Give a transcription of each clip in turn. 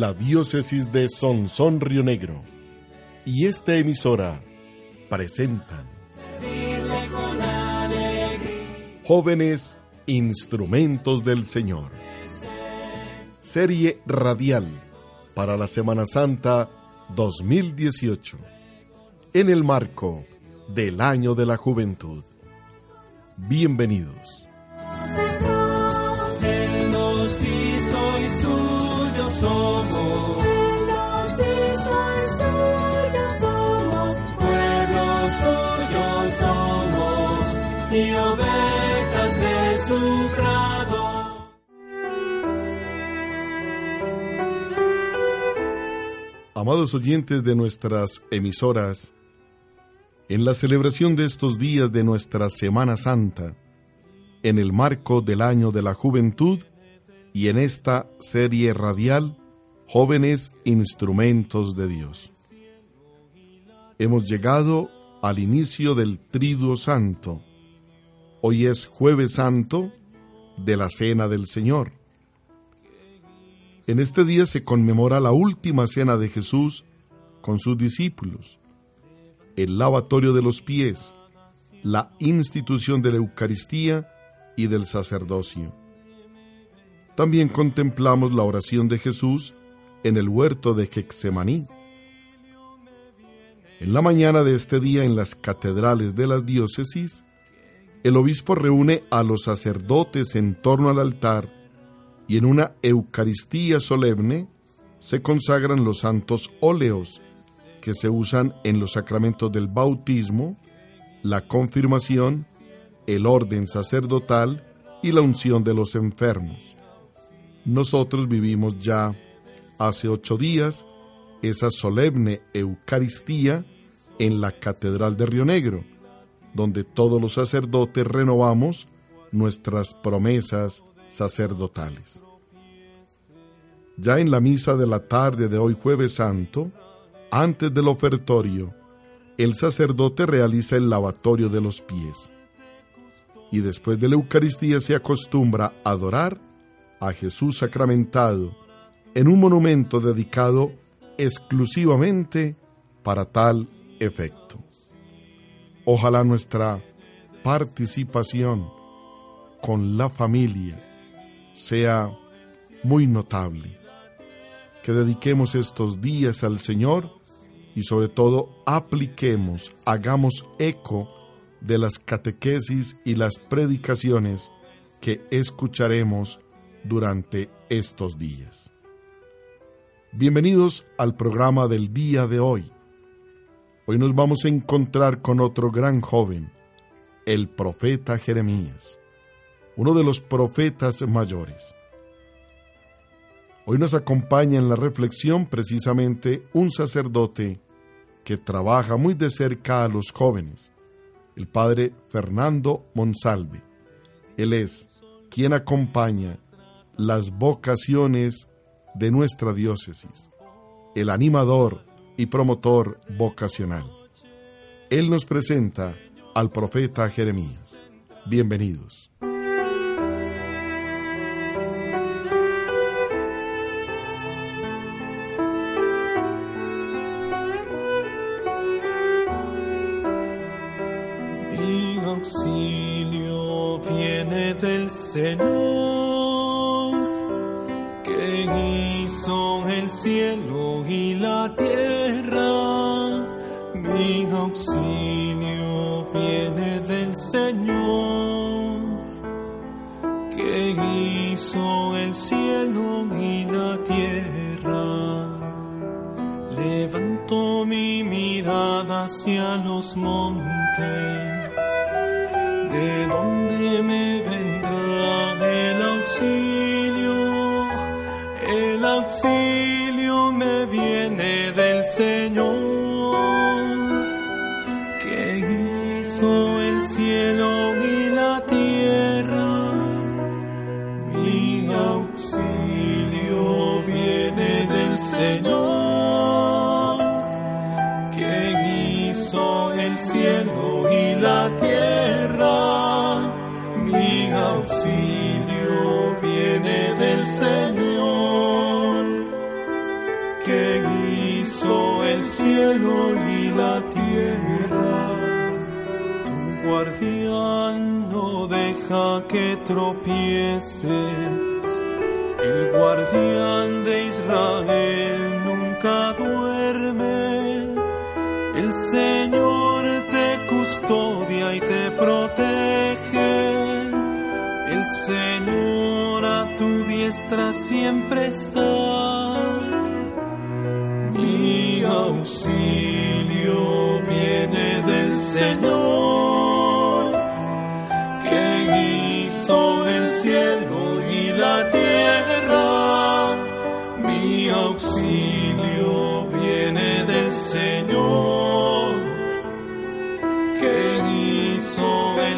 La diócesis de Sonsón Río Negro y esta emisora presentan Jóvenes Instrumentos del Señor. Serie radial para la Semana Santa 2018 en el marco del Año de la Juventud. Bienvenidos. Amados oyentes de nuestras emisoras, en la celebración de estos días de nuestra Semana Santa, en el marco del año de la juventud y en esta serie radial, Jóvenes Instrumentos de Dios. Hemos llegado al inicio del Triduo Santo. Hoy es jueves santo de la Cena del Señor. En este día se conmemora la última cena de Jesús con sus discípulos, el lavatorio de los pies, la institución de la Eucaristía y del sacerdocio. También contemplamos la oración de Jesús en el huerto de Gexemaní. En la mañana de este día en las catedrales de las diócesis, el obispo reúne a los sacerdotes en torno al altar y en una Eucaristía solemne se consagran los santos óleos que se usan en los sacramentos del bautismo, la confirmación, el orden sacerdotal y la unción de los enfermos. Nosotros vivimos ya hace ocho días esa solemne Eucaristía en la Catedral de Río Negro, donde todos los sacerdotes renovamos nuestras promesas sacerdotales. Ya en la misa de la tarde de hoy jueves santo, antes del ofertorio, el sacerdote realiza el lavatorio de los pies. Y después de la Eucaristía se acostumbra a adorar a Jesús sacramentado en un monumento dedicado exclusivamente para tal efecto. Ojalá nuestra participación con la familia sea muy notable. Que dediquemos estos días al Señor y sobre todo apliquemos, hagamos eco de las catequesis y las predicaciones que escucharemos durante estos días. Bienvenidos al programa del día de hoy. Hoy nos vamos a encontrar con otro gran joven, el profeta Jeremías uno de los profetas mayores. Hoy nos acompaña en la reflexión precisamente un sacerdote que trabaja muy de cerca a los jóvenes, el padre Fernando Monsalve. Él es quien acompaña las vocaciones de nuestra diócesis, el animador y promotor vocacional. Él nos presenta al profeta Jeremías. Bienvenidos. Que hizo el cielo y la tierra. Levanto mi mirada hacia los montes, Señor, que hizo el cielo y la tierra. Tu guardián no deja que tropieces, el guardián de Israel nunca duerme, el Señor custodia y te protege. El Señor diestra siempre está. Mi auxilio viene del Señor, que hizo el cielo y la tierra. Mi auxilio viene del Señor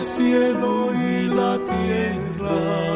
cielo y la tierra.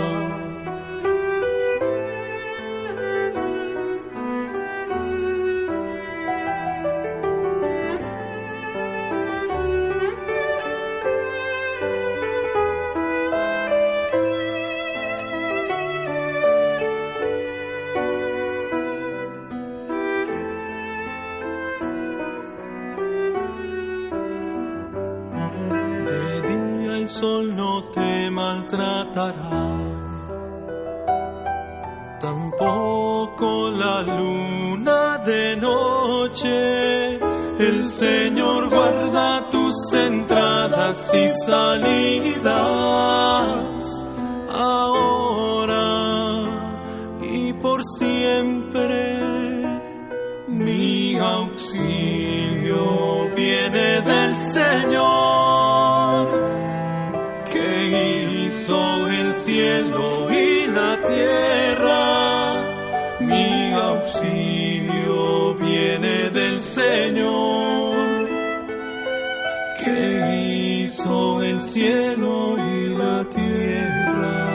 El Señor guarda tus entradas y salidas, hizo el cielo y la tierra.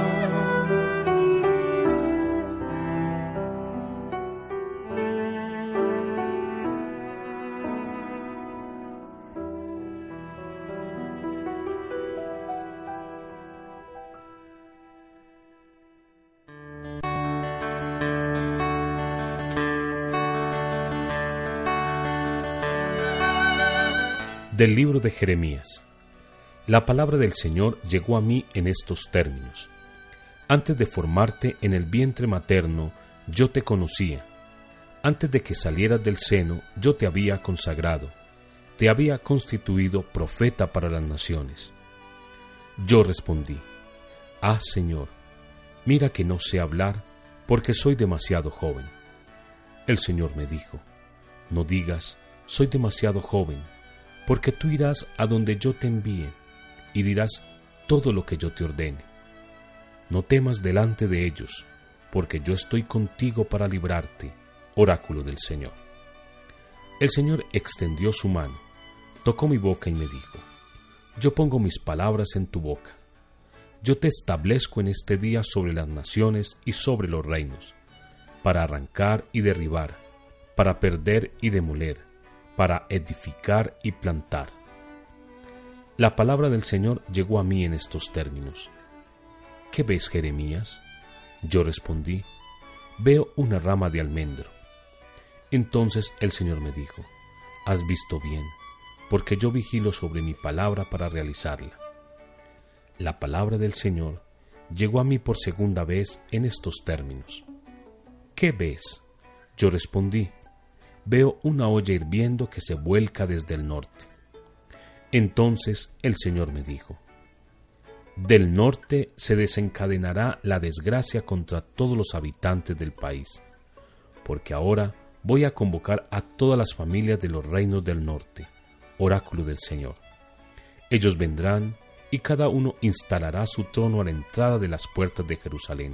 Del libro de Jeremías. La palabra del Señor llegó a mí en estos términos. Antes de formarte en el vientre materno, yo te conocía. Antes de que salieras del seno, yo te había consagrado. Te había constituido profeta para las naciones. Yo respondí, Ah, Señor, mira que no sé hablar porque soy demasiado joven. El Señor me dijo, No digas, soy demasiado joven porque tú irás a donde yo te envíe y dirás todo lo que yo te ordene. No temas delante de ellos, porque yo estoy contigo para librarte, oráculo del Señor. El Señor extendió su mano, tocó mi boca y me dijo, Yo pongo mis palabras en tu boca. Yo te establezco en este día sobre las naciones y sobre los reinos, para arrancar y derribar, para perder y demoler, para edificar y plantar. La palabra del Señor llegó a mí en estos términos. ¿Qué ves, Jeremías? Yo respondí, veo una rama de almendro. Entonces el Señor me dijo, Has visto bien, porque yo vigilo sobre mi palabra para realizarla. La palabra del Señor llegó a mí por segunda vez en estos términos. ¿Qué ves? Yo respondí, veo una olla hirviendo que se vuelca desde el norte. Entonces el Señor me dijo, Del norte se desencadenará la desgracia contra todos los habitantes del país, porque ahora voy a convocar a todas las familias de los reinos del norte, oráculo del Señor. Ellos vendrán y cada uno instalará su trono a la entrada de las puertas de Jerusalén,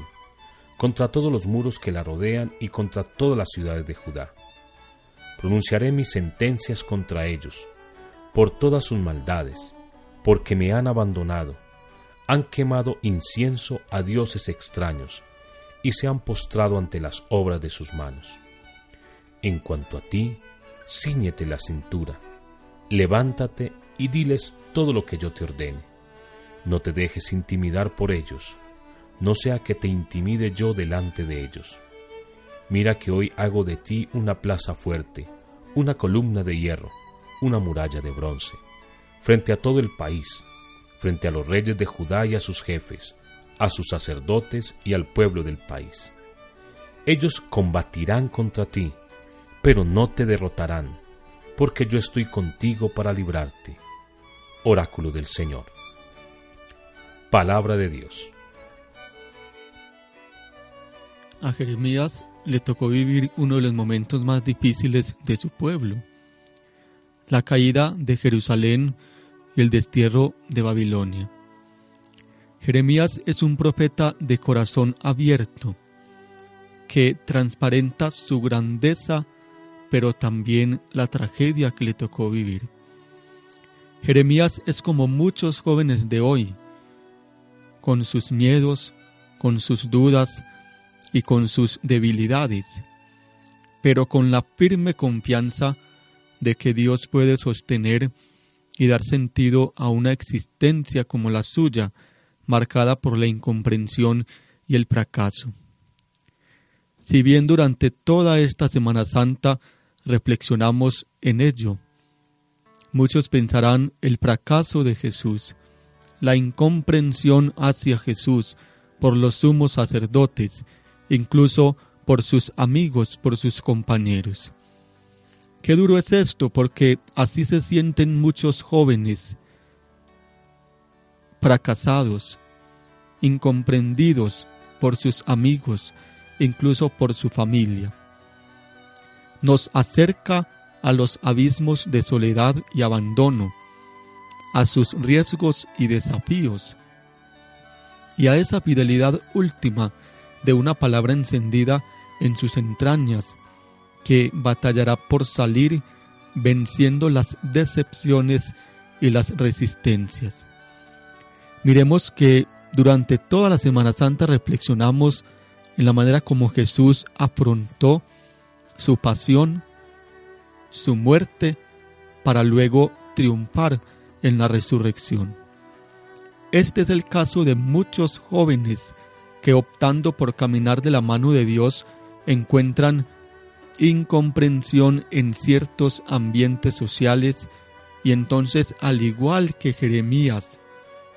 contra todos los muros que la rodean y contra todas las ciudades de Judá. Pronunciaré mis sentencias contra ellos, por todas sus maldades, porque me han abandonado, han quemado incienso a dioses extraños, y se han postrado ante las obras de sus manos. En cuanto a ti, ciñete la cintura, levántate y diles todo lo que yo te ordene. No te dejes intimidar por ellos, no sea que te intimide yo delante de ellos. Mira que hoy hago de ti una plaza fuerte, una columna de hierro, una muralla de bronce, frente a todo el país, frente a los reyes de Judá y a sus jefes, a sus sacerdotes y al pueblo del país. Ellos combatirán contra ti, pero no te derrotarán, porque yo estoy contigo para librarte. Oráculo del Señor. Palabra de Dios. A Jeremías le tocó vivir uno de los momentos más difíciles de su pueblo, la caída de Jerusalén y el destierro de Babilonia. Jeremías es un profeta de corazón abierto, que transparenta su grandeza, pero también la tragedia que le tocó vivir. Jeremías es como muchos jóvenes de hoy, con sus miedos, con sus dudas, y con sus debilidades, pero con la firme confianza de que Dios puede sostener y dar sentido a una existencia como la suya, marcada por la incomprensión y el fracaso. Si bien durante toda esta Semana Santa reflexionamos en ello, muchos pensarán el fracaso de Jesús, la incomprensión hacia Jesús por los sumos sacerdotes incluso por sus amigos, por sus compañeros. Qué duro es esto, porque así se sienten muchos jóvenes fracasados, incomprendidos por sus amigos, incluso por su familia. Nos acerca a los abismos de soledad y abandono, a sus riesgos y desafíos, y a esa fidelidad última de una palabra encendida en sus entrañas, que batallará por salir venciendo las decepciones y las resistencias. Miremos que durante toda la Semana Santa reflexionamos en la manera como Jesús afrontó su pasión, su muerte, para luego triunfar en la resurrección. Este es el caso de muchos jóvenes que optando por caminar de la mano de Dios encuentran incomprensión en ciertos ambientes sociales y entonces al igual que Jeremías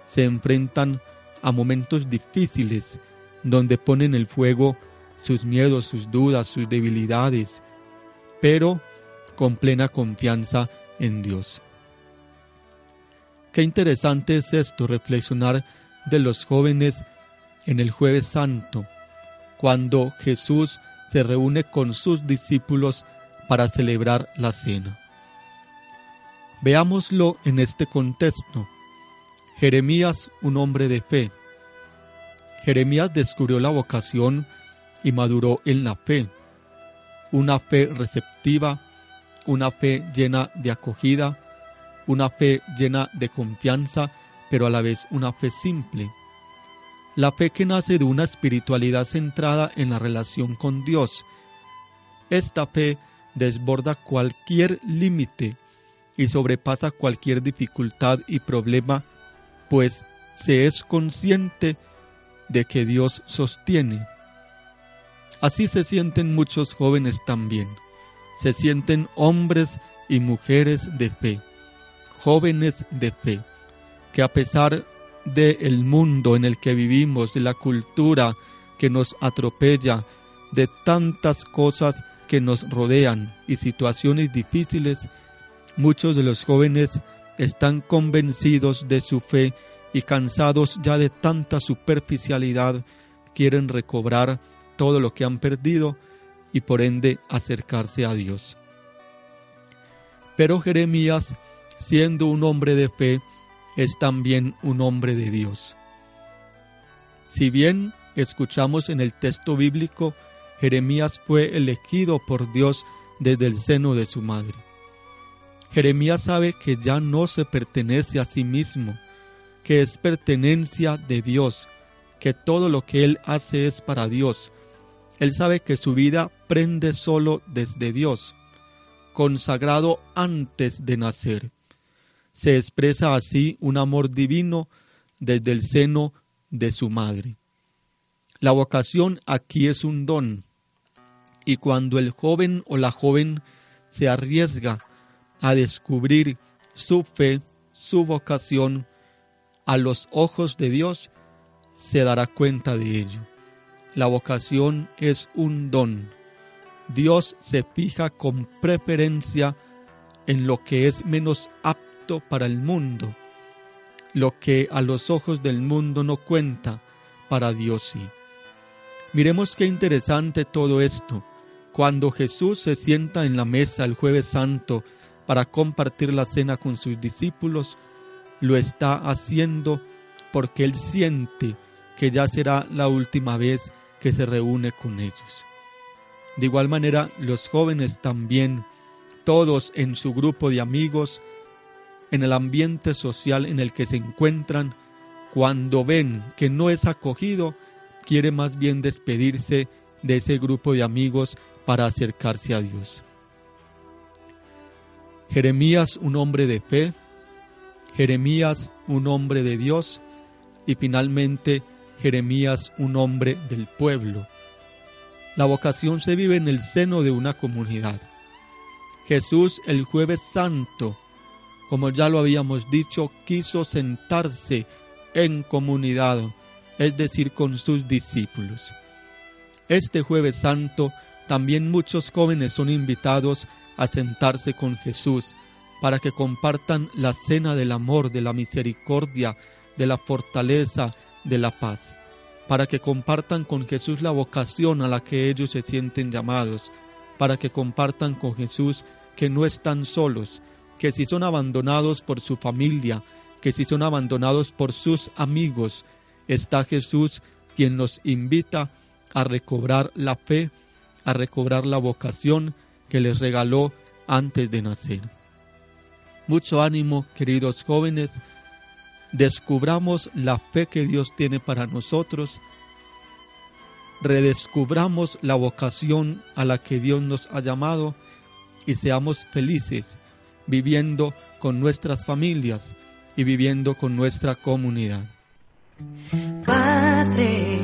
se enfrentan a momentos difíciles donde ponen el fuego sus miedos, sus dudas, sus debilidades, pero con plena confianza en Dios. Qué interesante es esto, reflexionar de los jóvenes en el jueves santo, cuando Jesús se reúne con sus discípulos para celebrar la cena. Veámoslo en este contexto. Jeremías, un hombre de fe. Jeremías descubrió la vocación y maduró en la fe, una fe receptiva, una fe llena de acogida, una fe llena de confianza, pero a la vez una fe simple la fe que nace de una espiritualidad centrada en la relación con Dios. Esta fe desborda cualquier límite y sobrepasa cualquier dificultad y problema, pues se es consciente de que Dios sostiene. Así se sienten muchos jóvenes también. Se sienten hombres y mujeres de fe, jóvenes de fe, que a pesar del mundo en el que vivimos, de la cultura que nos atropella, de tantas cosas que nos rodean y situaciones difíciles, muchos de los jóvenes están convencidos de su fe y cansados ya de tanta superficialidad, quieren recobrar todo lo que han perdido y por ende acercarse a Dios. Pero Jeremías, siendo un hombre de fe, es también un hombre de Dios. Si bien escuchamos en el texto bíblico, Jeremías fue elegido por Dios desde el seno de su madre. Jeremías sabe que ya no se pertenece a sí mismo, que es pertenencia de Dios, que todo lo que él hace es para Dios. Él sabe que su vida prende solo desde Dios, consagrado antes de nacer. Se expresa así un amor divino desde el seno de su madre. La vocación aquí es un don, y cuando el joven o la joven se arriesga a descubrir su fe, su vocación, a los ojos de Dios, se dará cuenta de ello. La vocación es un don. Dios se fija con preferencia en lo que es menos apto para el mundo. Lo que a los ojos del mundo no cuenta, para Dios sí. Miremos qué interesante todo esto. Cuando Jesús se sienta en la mesa el jueves santo para compartir la cena con sus discípulos, lo está haciendo porque Él siente que ya será la última vez que se reúne con ellos. De igual manera, los jóvenes también, todos en su grupo de amigos, en el ambiente social en el que se encuentran, cuando ven que no es acogido, quiere más bien despedirse de ese grupo de amigos para acercarse a Dios. Jeremías, un hombre de fe, Jeremías, un hombre de Dios, y finalmente Jeremías, un hombre del pueblo. La vocación se vive en el seno de una comunidad. Jesús el jueves santo, como ya lo habíamos dicho, quiso sentarse en comunidad, es decir, con sus discípulos. Este jueves santo también muchos jóvenes son invitados a sentarse con Jesús para que compartan la cena del amor, de la misericordia, de la fortaleza, de la paz, para que compartan con Jesús la vocación a la que ellos se sienten llamados, para que compartan con Jesús que no están solos, que si son abandonados por su familia, que si son abandonados por sus amigos, está Jesús quien nos invita a recobrar la fe, a recobrar la vocación que les regaló antes de nacer. Mucho ánimo, queridos jóvenes, descubramos la fe que Dios tiene para nosotros, redescubramos la vocación a la que Dios nos ha llamado y seamos felices viviendo con nuestras familias y viviendo con nuestra comunidad. Padre,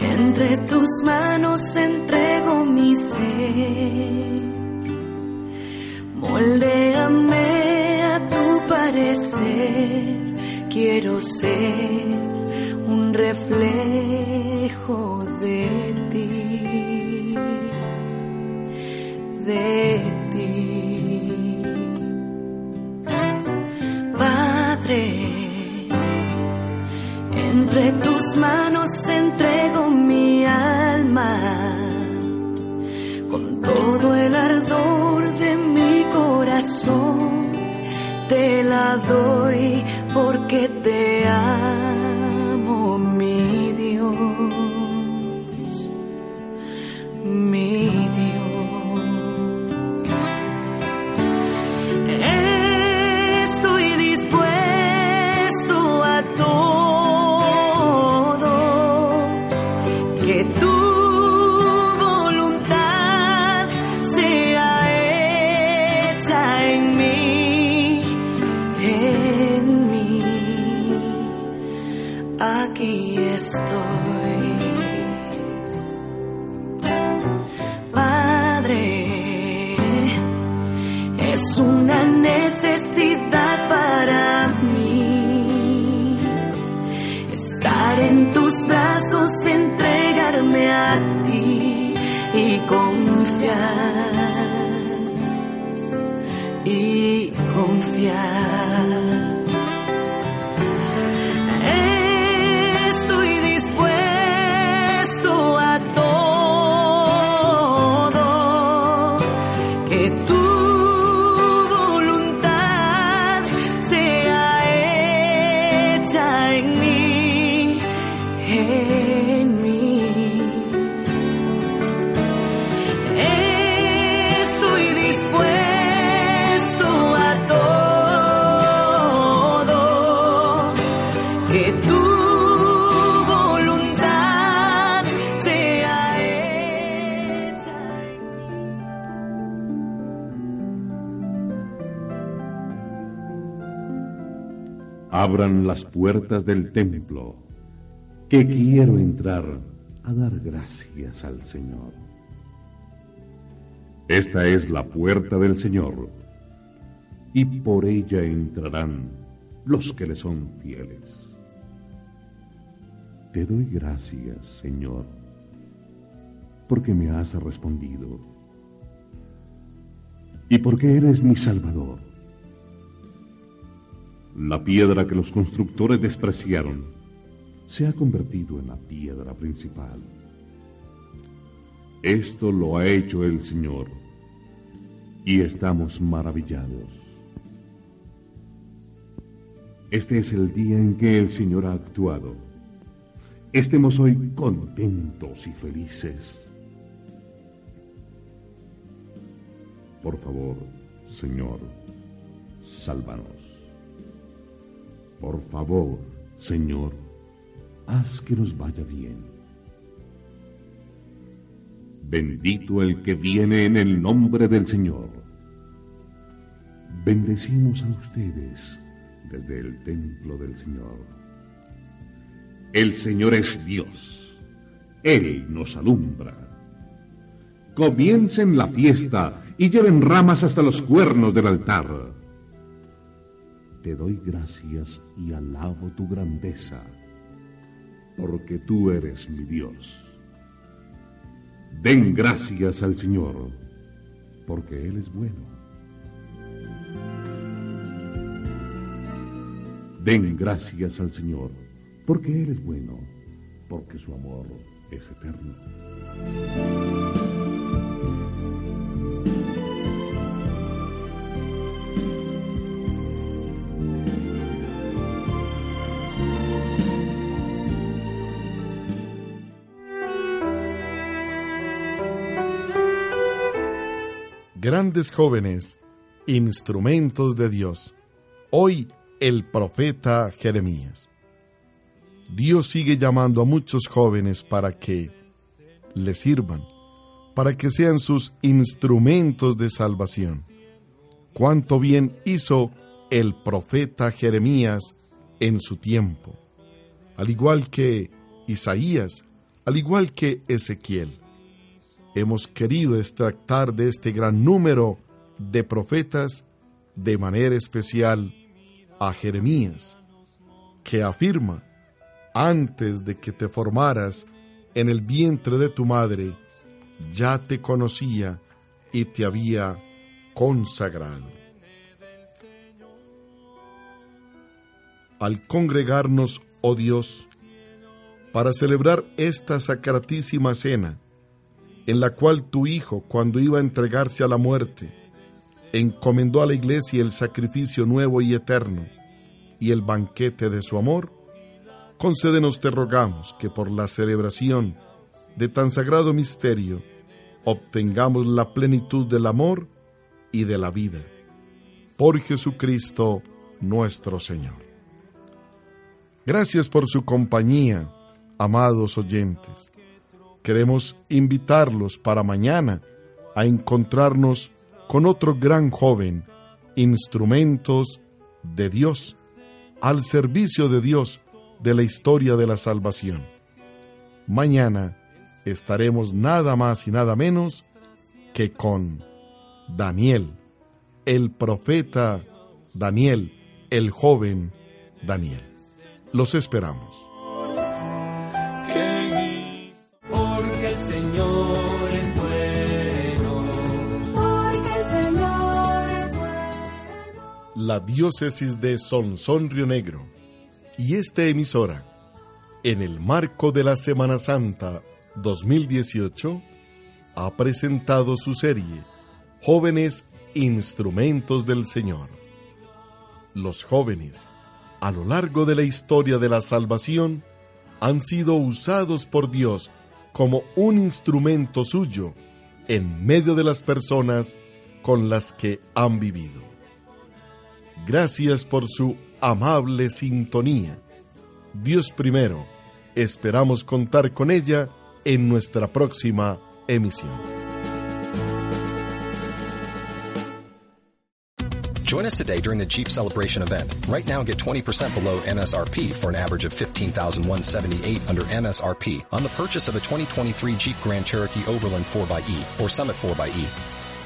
entre tus manos entrego mi ser. Moldéame a tu parecer, quiero ser un reflejo de ti, de Padre, entre tus manos entrego mi alma con todo el ardor de mi corazón. Te la doy porque te amo, es una necesidad para mí estar en tus brazos, entregarme a ti y confiar y confiar. Que tu voluntad sea hecha en mí. Abran las puertas del templo, que quiero entrar a dar gracias al Señor. Esta es la puerta del Señor, y por ella entrarán los que le son fieles. Te doy gracias, Señor, porque me has respondido, y porque eres mi Salvador. La piedra que los constructores despreciaron se ha convertido en la piedra principal. Esto lo ha hecho el Señor y estamos maravillados. Este es el día en que el Señor ha actuado. Estemos hoy contentos y felices. Por favor, Señor, sálvanos. Por favor, Señor, haz que nos vaya bien. Bendito el que viene en el nombre del Señor. Bendecimos a ustedes desde el templo del Señor. El Señor es Dios. Él nos alumbra. Comiencen la fiesta y lleven ramas hasta los cuernos del altar. Te doy gracias y alabo tu grandeza, porque tú eres mi Dios. Den gracias al Señor, porque Él es bueno. Den gracias al Señor, porque Él es bueno, porque su amor es eterno. Grandes jóvenes, instrumentos de Dios. Hoy el profeta Jeremías. Dios sigue llamando a muchos jóvenes para que le sirvan, para que sean sus instrumentos de salvación. Cuánto bien hizo el profeta Jeremías en su tiempo, al igual que Isaías, al igual que Ezequiel. Hemos querido extractar de este gran número de profetas, de manera especial, a Jeremías, que afirma, antes de que te formaras en el vientre de tu madre, ya te conocía y te había consagrado. Al congregarnos, oh Dios, para celebrar esta sacratísima cena, en la cual tu Hijo, cuando iba a entregarse a la muerte, encomendó a la iglesia el sacrificio nuevo y eterno y el banquete de su amor, concédenos te rogamos que por la celebración de tan sagrado misterio obtengamos la plenitud del amor y de la vida. Por Jesucristo nuestro Señor. Gracias por su compañía, amados oyentes. Queremos invitarlos para mañana a encontrarnos con otro gran joven, instrumentos de Dios, al servicio de Dios de la historia de la salvación. Mañana estaremos nada más y nada menos que con Daniel, el profeta Daniel, el joven Daniel. Los esperamos. Porque el Señor es bueno. Porque el Señor es bueno. La diócesis de Sonsón Río Negro y esta emisora, en el marco de la Semana Santa 2018, ha presentado su serie jóvenes instrumentos del Señor. Los jóvenes, a lo largo de la historia de la salvación, han sido usados por Dios como un instrumento suyo en medio de las personas con las que han vivido. Gracias por su amable sintonía. Dios primero, esperamos contar con ella en nuestra próxima emisión. Join us today during the Jeep Celebration event. Right now, get 20% below MSRP for an average of 15178 under MSRP on the purchase of a 2023 Jeep Grand Cherokee Overland 4xE or Summit 4xE.